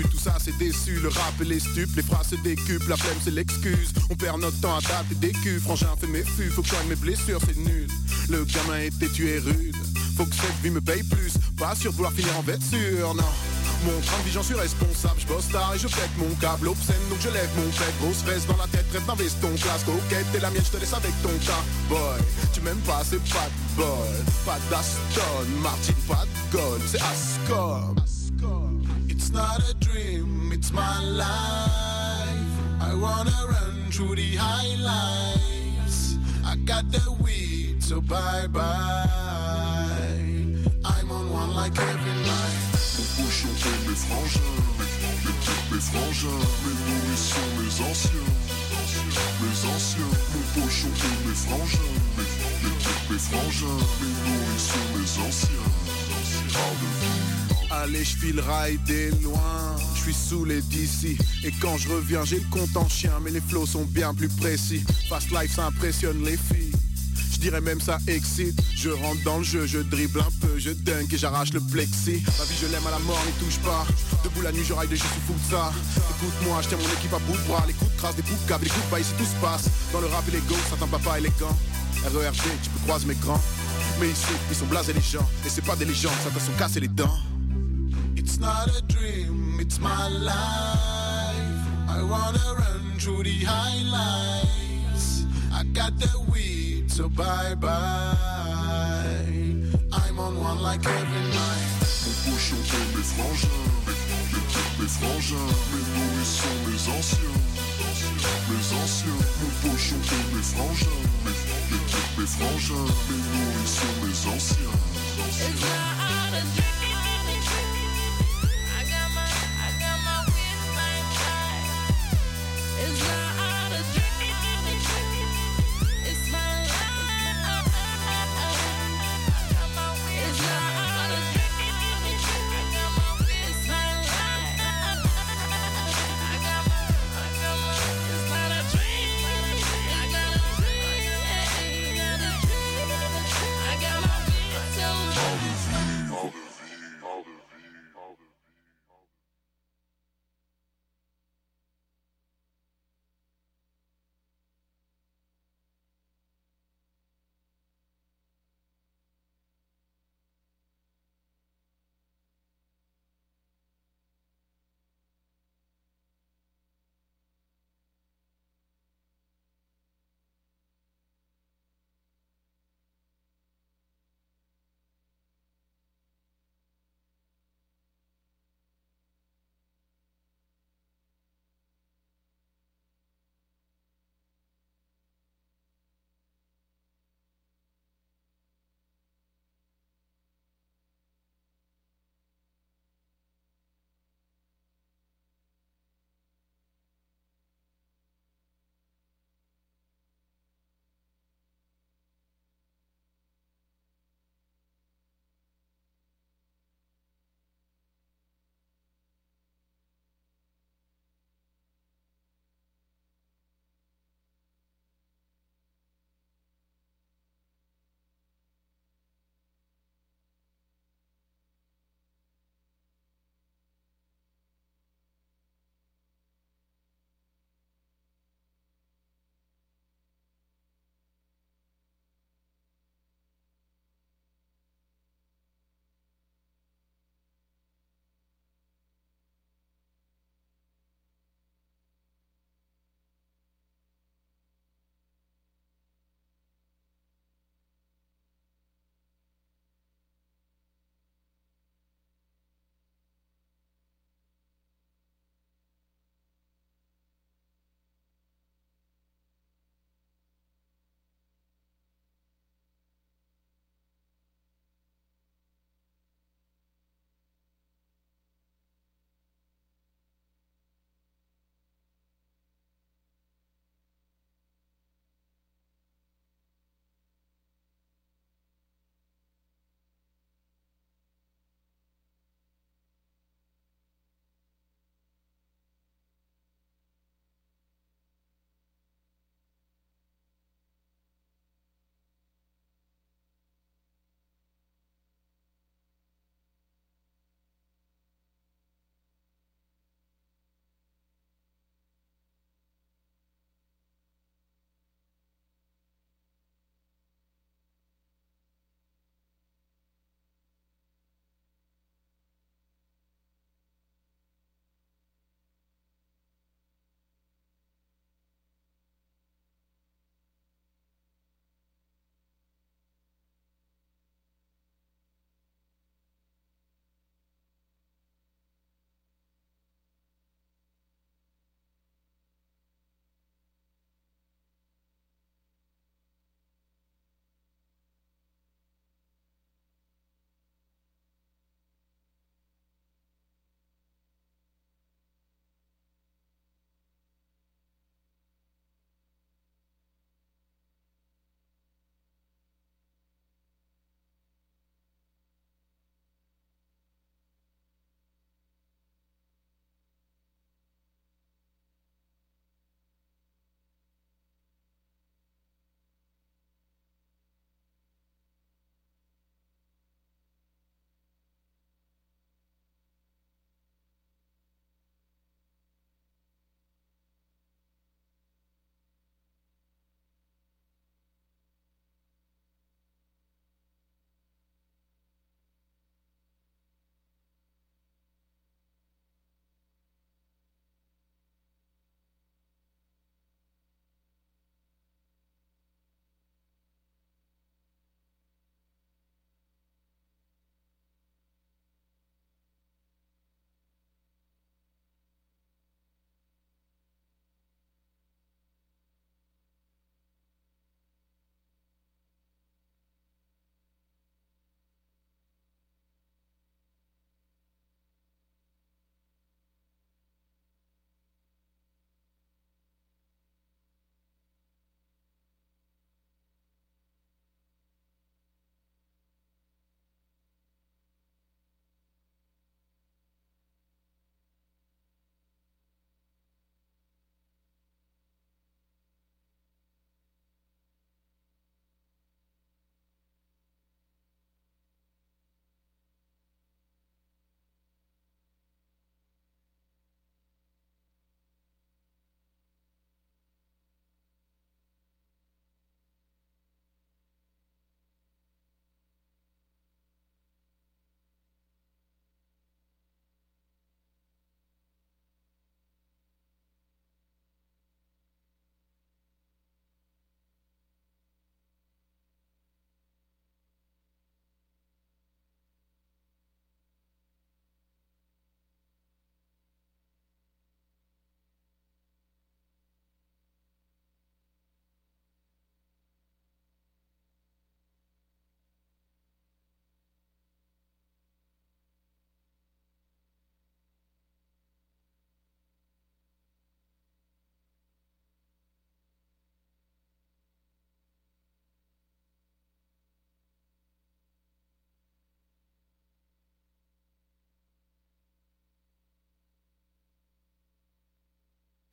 tout ça c'est déçu. Le rap et les stupes, les phrases se décuplent, la flemme c'est l'excuse. On perd notre temps à et des culs, frangin fait mes fûts, faut que mes blessures, c'est nul. Le gamin était tué rude, faut que cette vie me paye plus. Pas sûr de vouloir finir en sûr, non. Mon train de vie, j'en suis responsable, je bosse tard et je pète mon câble obscène donc je lève mon pète, grosse veste dans la tête, rêve d'un veston, classe coquette, t'es la mienne, je te laisse avec ton cas, boy, tu m'aimes pas, c'est pas de bol, pas d'Aston, Martin, pas de gold, c'est Ascom. Not a dream, it's my life, I wanna run through the highlights, I got the weed, so bye bye, I'm on one like every night mes frangins, mes, mes frangins, mes nourrissons, mes anciens, mes anciens, mon pochon mes frangins, mes, mes, mes mes Allez, je file rider loin, je suis sous les DC Et quand je reviens, j'ai le compte en chien Mais les flots sont bien plus précis. Fast life, ça impressionne les filles. Dirais même ça excite. Je rentre dans le jeu, je dribble un peu, je dunk et j'arrache le plexi. Ma vie je l'aime à la mort, n'y touche pas. Debout la nuit, je ride je suis fou ça. Écoute-moi, je tiens mon équipe à bout de bras. Les coups de crasse, des coups de câble, les coups de ici tout se passe. Dans le rap et les go, ça papa élégant RERG, tu peux croiser mes grands. Mais ici, ils sont blasés les gens. Et c'est pas des légendes, va se casser les dents It's not a dream, it's my life I wanna run through the highlights I got the weed so bye bye. I'm on one like every night. Mon pochon et mes frangins, mes, mes, frangins, mes nourrissons, mes anciens, mes anciens. Mon pochon et mes frangins, mes, mes, mes frangins, mes nourrissons, mes anciens. It's not a dream.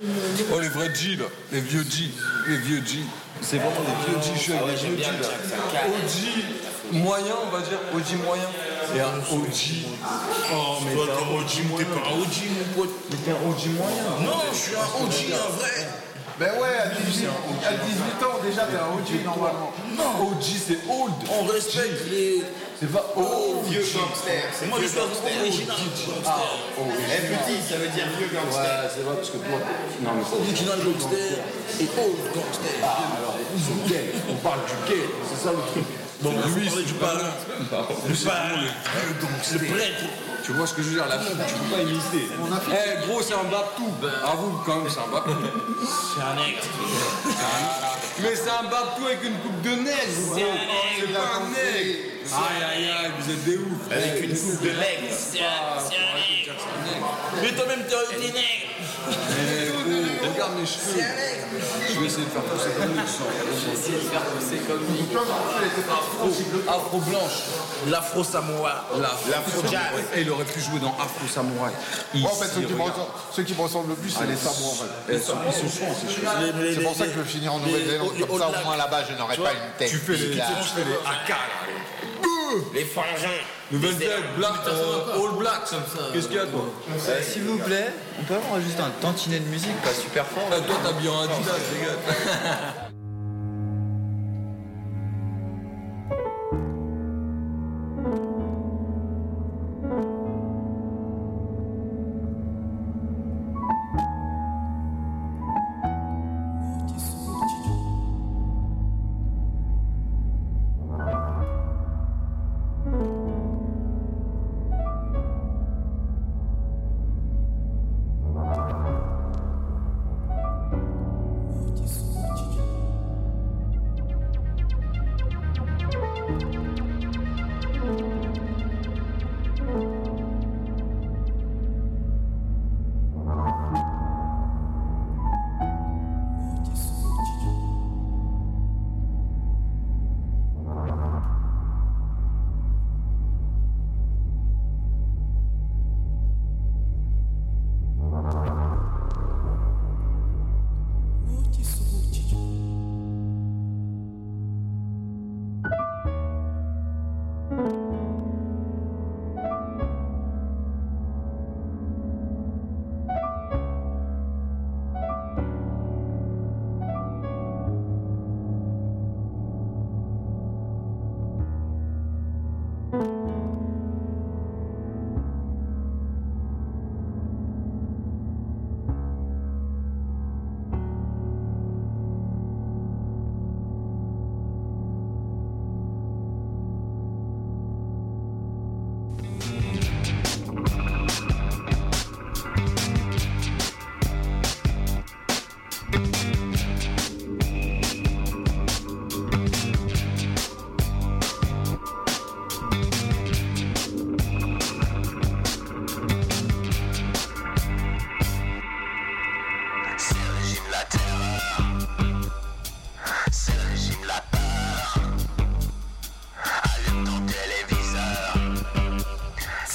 Oh, les vrais G, là. Les vieux G. Les vieux G. C'est vraiment des vieux G. Je suis avec des vieux G, là. OG moyen, on va dire. OG moyen. Et un OG. Oh, mais t'es un OG OG, t'es moyen. pas OG, mon pote. Mais t'es un OG moyen. Non, je suis un OG, un vrai. Ben ouais, à 18, à 18 ans déjà, t'es un OG normalement. Non, OG, c'est old. On respecte les. C'est pas old. Vieux gangster. c'est Moi, je vieux suis un gangster. original. Eh, petit, ça veut dire vieux gangster. Ouais, c'est vrai, parce que toi. Non, mais c'est Original gangster et old gangster. Alors, du gay. On parle du gay. C'est ça le truc. Bon, lui. Du parrain. Le prêtre. Tu vois ce que je veux dire, la fille, tu peux pas imiter. Eh, gros, c'est un baptou. Avoue, quand même, c'est un baptou. C'est un nègre. Mais c'est un baptou avec une coupe de nègre. C'est C'est pas un nègre. Aïe, aïe, aïe, vous êtes des ouf. Avec une coupe de nègre. C'est un c'est un nègre. Mais toi-même, t'es un nègre. Regarde mes cheveux. Je vais essayer de faire pousser comme lui. Je vais essayer de faire pousser comme lui. Afro, afro blanche. L'afro samoa. L'afro jazz. Et il aurait pu jouer dans Afro Samouraï. Moi, en fait, ceux qui, me ressemblent, ceux qui me ressemblent le plus, c'est les samouraïs. Ils sont chauds, ces cheveux. C'est pour ça que je veux finir en Nouvelle-Zélande. Comme ça, au moins là-bas, je n'aurai pas une tête. Tu fais les, tu bizarre. fais les AK là. Les frangins. Nouvelle-Zélande, black, euh, all black. Qu'est-ce qu'il y a toi Euh, S'il vous plaît, on peut avoir juste un tantinet de musique, pas super fort. Ah, Toi t'as bien un Adidas, les gars.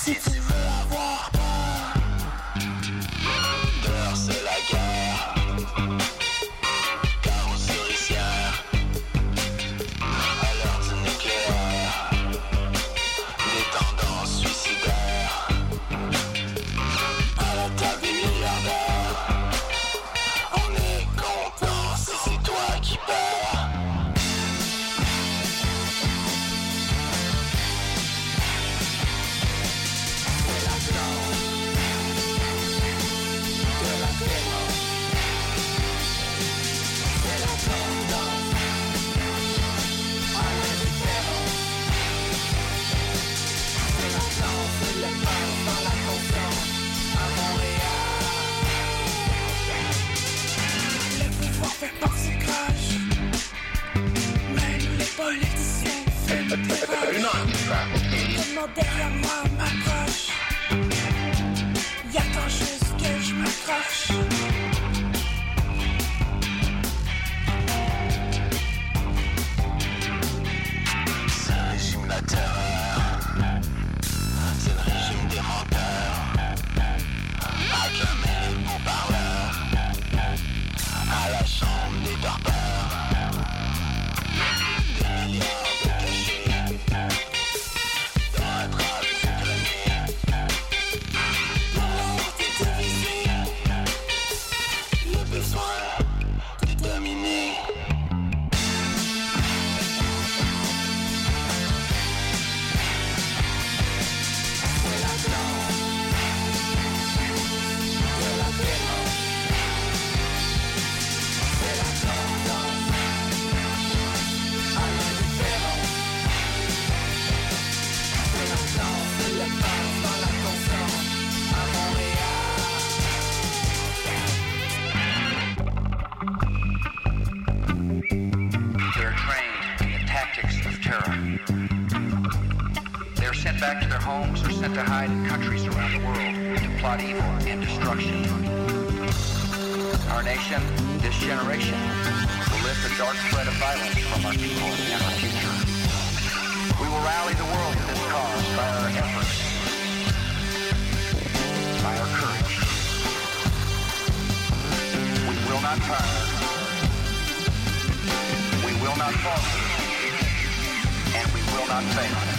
Si to hide in countries around the world to plot evil and destruction. Our nation, this generation, will lift a dark thread of violence from our people and our future. We will rally the world to this cause by our efforts, by our courage. We will not tire. We will not falter. And we will not fail.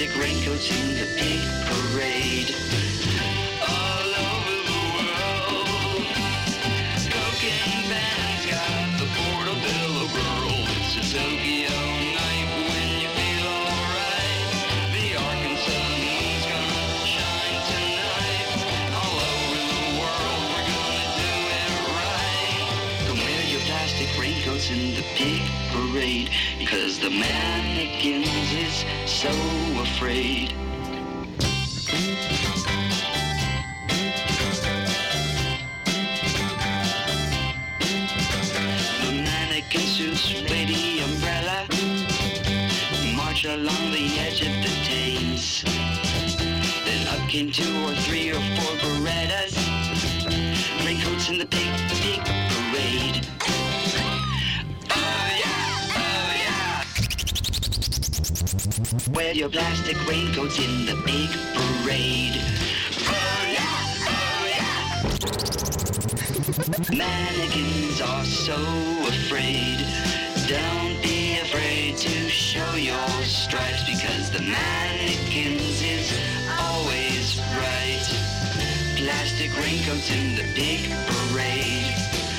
Plastic raincoats in the big parade. All over the world. Cocaine bands got the portobello girl. It's a Tokyo night when you feel alright. The Arkansas moon's gonna shine tonight. All over the world, we're gonna do it right. Come wear your plastic raincoats in the big parade. Because the mannequins is so afraid. The mannequin suits the umbrella March along the edge of the Thames Then up came two or three or four Berettas Raincoats in the big, big parade Wear your plastic raincoats in the big parade Oh yeah, oh yeah Mannequins are so afraid. Don't be afraid to show your stripes because the mannequins is always right. Plastic raincoats in the big parade.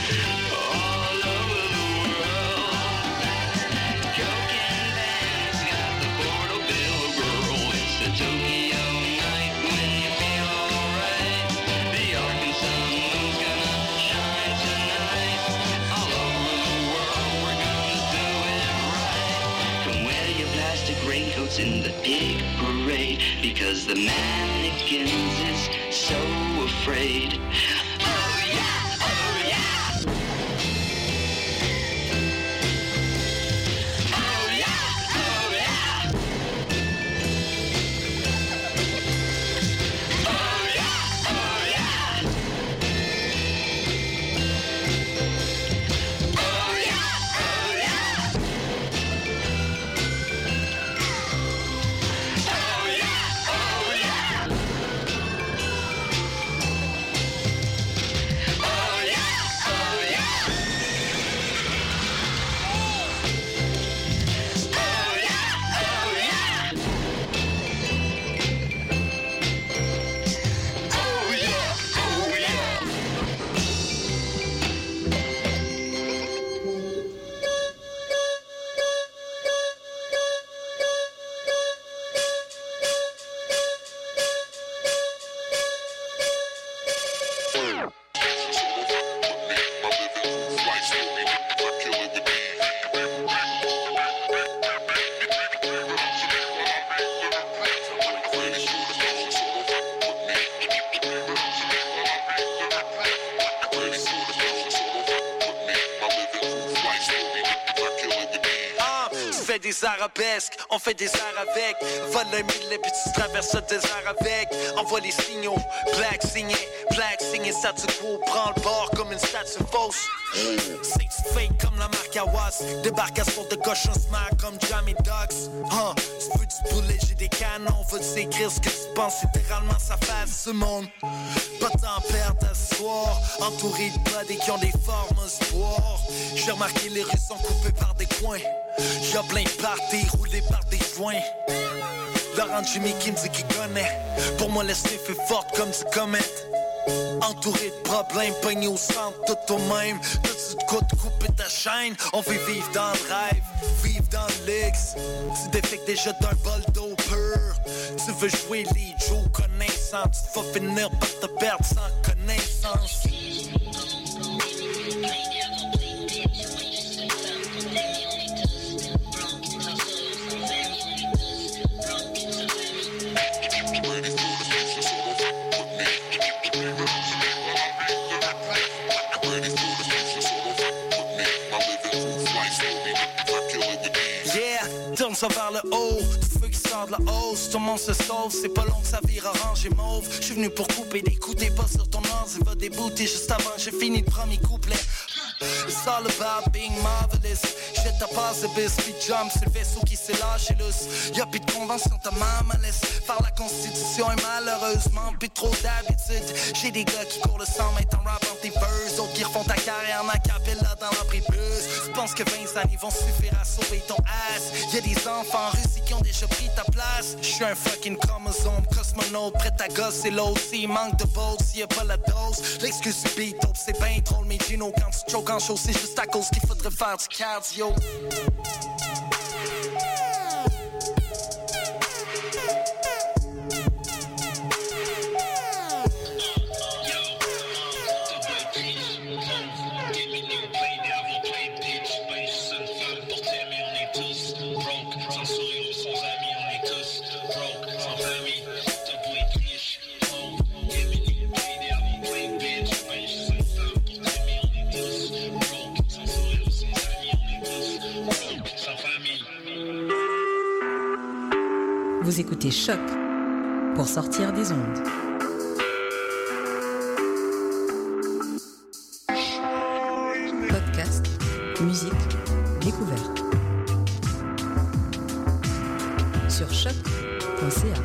In the big parade because the mannequins is so afraid. On fait des arts avec. Vole le mille puis tu traverses le désert avec. Envoie les signaux, black signé, black signé, statu quo. Prends le bord comme une statue fausse. C'est fake comme la marque Awas. Débarcation de cochon smack comme Jamie Ducks. Ah, tu veux du poulet, j'ai des canons. Faut s'écrire ce que tu penses, littéralement ça fasse ce monde. Pas à perdre à soir. Entouré de buddies qui ont des formes espoir. J'ai remarqué les rues sont coupées par des coins. Y'a plein de parties roulées par des joints. Laurent Jimmy qui me dit qu'il connaît. Pour moi, le sniff est forte comme du comète. Entouré de problèmes, pogné au centre, tout au même. Tout de quoi de couper ta chaîne. On fait vivre dans le rêve, vivre dans l'X. Tu défectes déjà d'un bol d'eau. Tu veux jouer les Joe connaissant. Tu te vas finir par te perdre sans connaissance. Monde se sauve, c'est pas long ça vire orange et mauve. Je suis venu pour couper des coups, t'es pas sur ton ordi, va débouter juste avant, j'ai fini le premier couplet. It's all about being marvelous. Jette ta jump, c'est le vaisseau qui s'est lâché lousse. Y'a plus de convention, ta maman laisse faire la constitution et malheureusement plus trop d'habitude. J'ai des gars qui courent le sang, mais en rap tes verses. Autres qui refont ta carrière en acapella dans la prépuce. Tu penses que 20 années vont suffire à sauver ton ass? Y'a des enfants russes qui ont déjà pris ta place. J'suis un fucking chromosome, cosmonaute, prêt à gosser l'autre. S'il manque de votes, s'il y a pas la dose. L'excuse du beat, c'est ben trop mais Gino quand tu choques en show, c'est juste à cause qu'il faudrait faire du cardio. Vous écoutez Choc pour sortir des ondes. Podcast, musique, découverte. Sur choc.ca.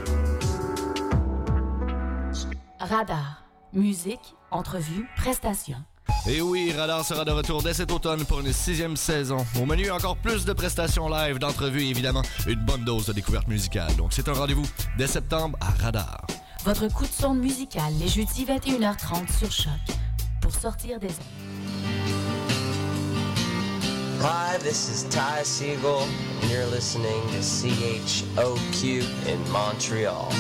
Radar. Musique, entrevue, prestations. Et oui, Radar sera de retour dès cet automne pour une sixième saison. Au menu, encore plus de prestations live, d'entrevues et évidemment une bonne dose de découverte musicale. Donc c'est un rendez-vous dès septembre à Radar. Votre coup de sonde musical les jeudis 21h30 sur Choc. Pour sortir des Hi, this is Ty Siegel, and you're listening to CHOQ in Montreal.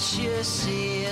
you see.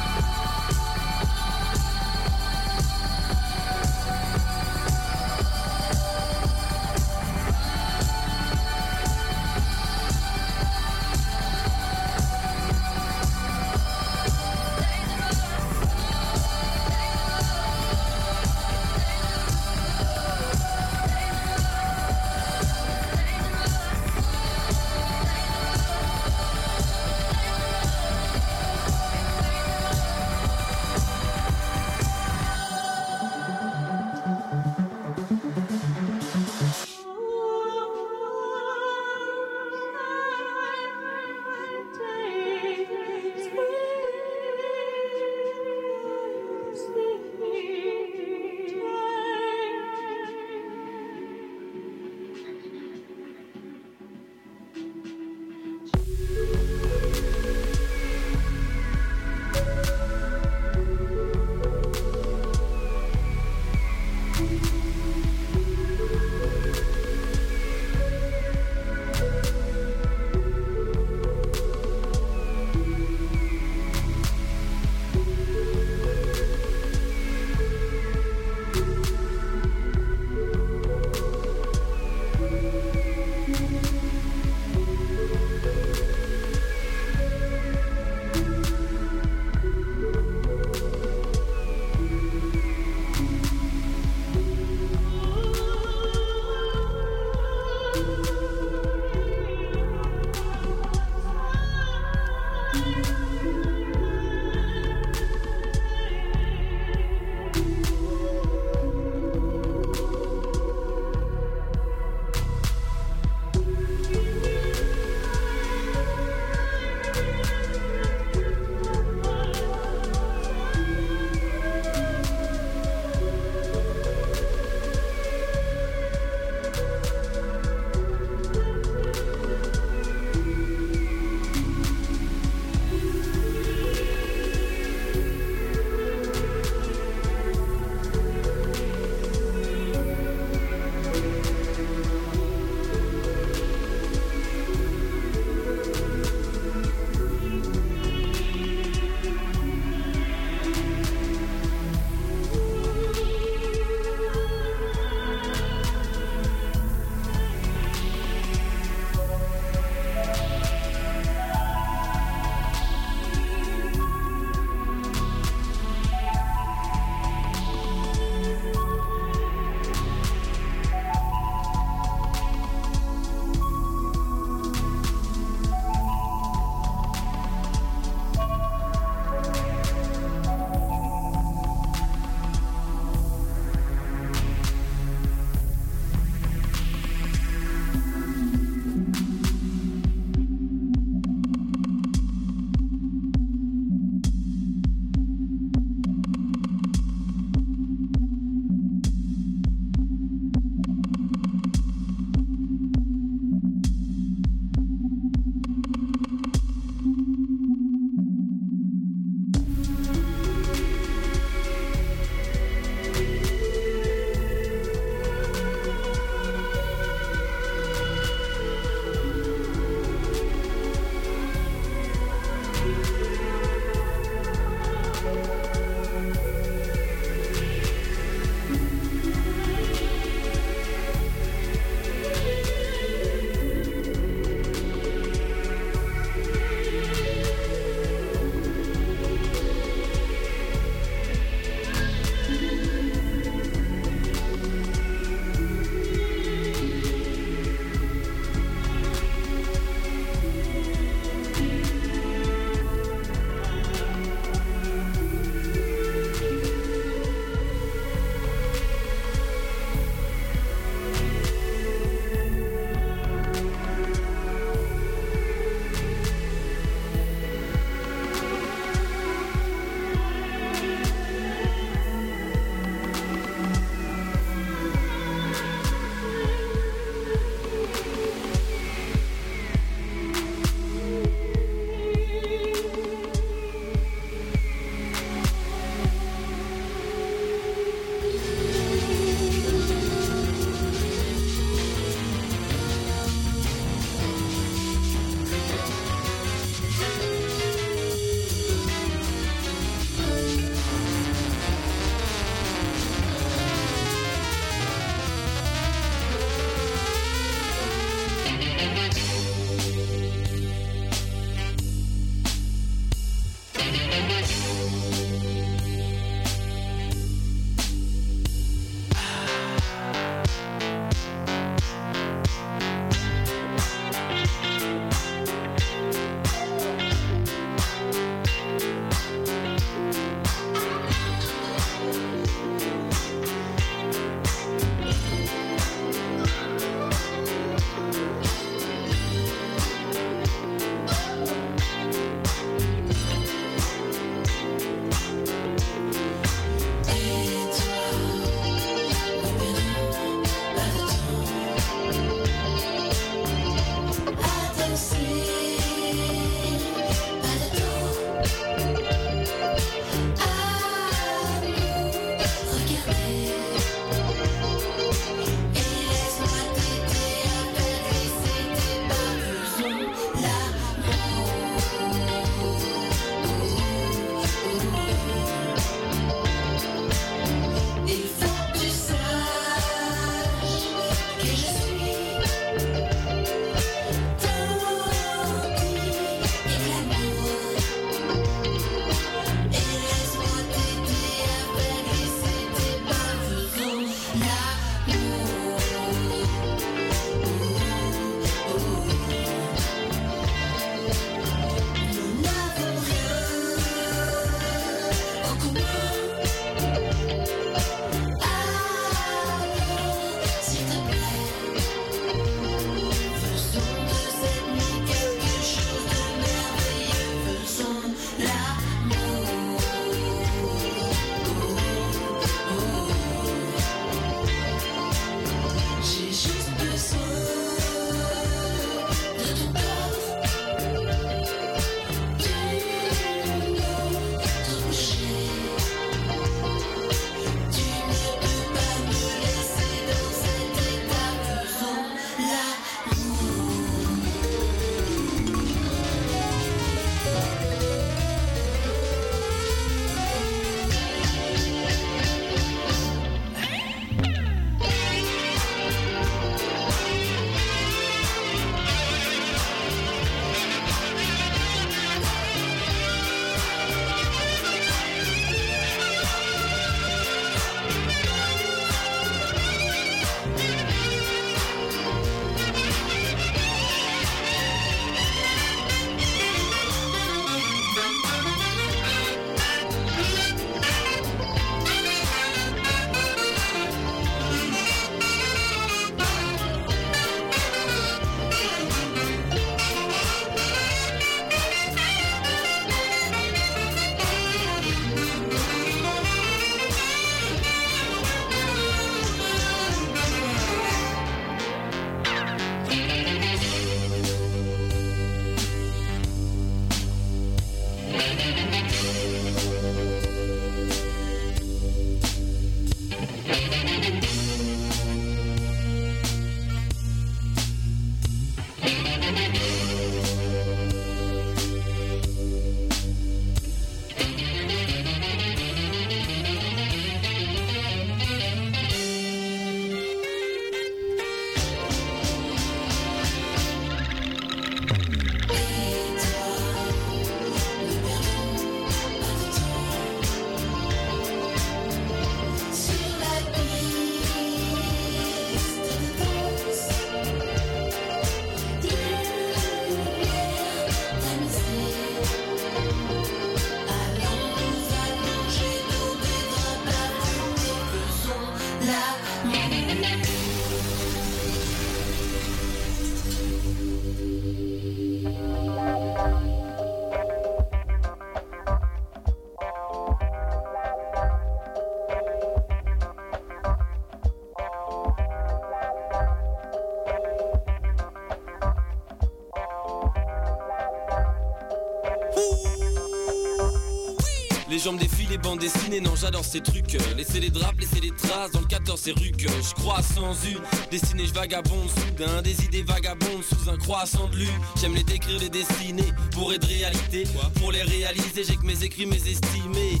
Jambes défilent, les bandes dessinées, non j'adore ces trucs. Laissez les draps, laissez les traces, dans le 14 c'est rue que Je crois sans une, destinée je vagabonde Soudain. Des idées vagabondes sous un croissant de lune. J'aime les décrire, les dessiner, pour être réalité. Pour les réaliser j'ai que mes écrits, mes estimés.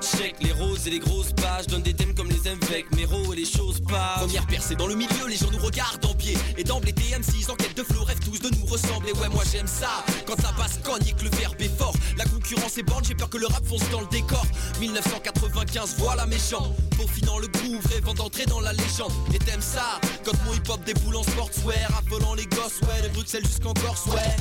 Check les roses et les grosses pages. Donne des thèmes comme les MVEC, mes ros et les choses pas Première percée dans le milieu, les gens nous regardent en pied. Et d'emblée TM6 en quête de flow rêvent tous de nous ressembler. Ouais moi j'aime ça, quand ça passe cogne et que le verbe est fort. La concurrence est borne, j'ai peur que le rap fonce dans le décor. 1995, voilà méchant Peaufinant le groove, rêvant d'entrer dans la légende. Et t'aimes ça, quand mon hip hop déboule en sportswear Affolant les gosses, ouais, de Bruxelles jusqu'en Corse, ouais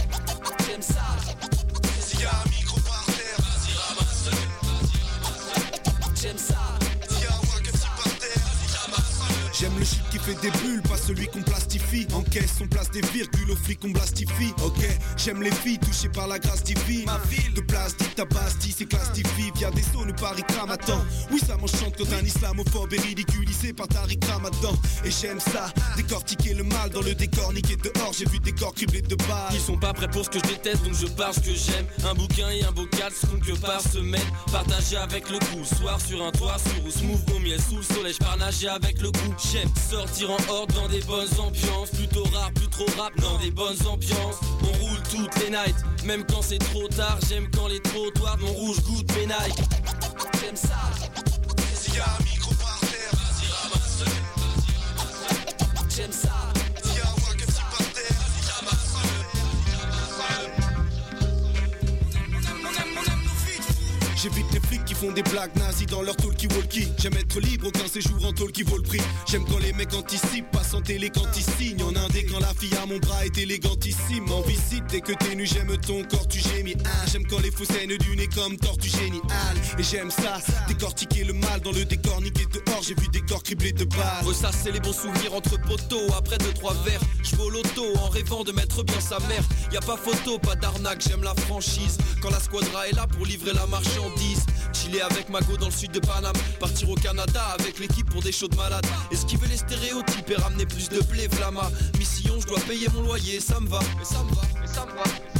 fait des bulles, pas celui qu'on plastifie. En caisse, on place des virgules, aux flics on blastifie. Ok, j'aime les filles touchées par la grâce divine. Ma ville de plastique, ta Bastille, c'est classifié. Y'a des zones Paris attends. Oui, ça m'enchante quand un islamophobe est ridiculisé par Tariq Ramadan. Et j'aime ça, décortiquer le mal dans le décor, niqué dehors. J'ai vu des corps criblés de balles. Ils sont pas prêts pour ce que je déteste donc je parle ce que j'aime Un bouquin et un bocal seront que par semaine Partagé avec le coup Soir sur un toit sur ou smooth au miel sous le soleil Je pars nager avec le coup J'aime sortir en horde dans des bonnes ambiances. Plutôt rare, plus trop rap dans des bonnes ambiances. On roule toutes les nights Même quand c'est trop tard. J'aime quand les trottoirs mon rouge goûte mes Nike. J'aime ça font des blagues nazis dans leur talkie-walkie. J'aime être libre, aucun séjour en qui vaut le prix. J'aime quand les mecs anticipent, pas en télé quand ils signent. En indé quand la fille à mon bras est élégantissime. En visite, dès que t'es nu, j'aime ton corps, tu gémis. Ah, j'aime quand les faux scènes du nez comme tortue génial. Et j'aime ça, décortiquer le mal dans le décor niqué dehors. J'ai vu des corps criblés de balles. Ressasser les bons souvenirs entre poteaux Après deux trois verres, je au loto En rêvant de mettre bien sa mère Y a pas photo, pas d'arnaque, j'aime la franchise Quand la squadra est là pour livrer la marchandise Chiller avec Mago dans le sud de Paname. Partir au Canada avec l'équipe pour des shows de malades Esquiver les stéréotypes et ramener plus de blé Flama. Mission, je dois payer mon loyer, ça me va, mais ça ça me va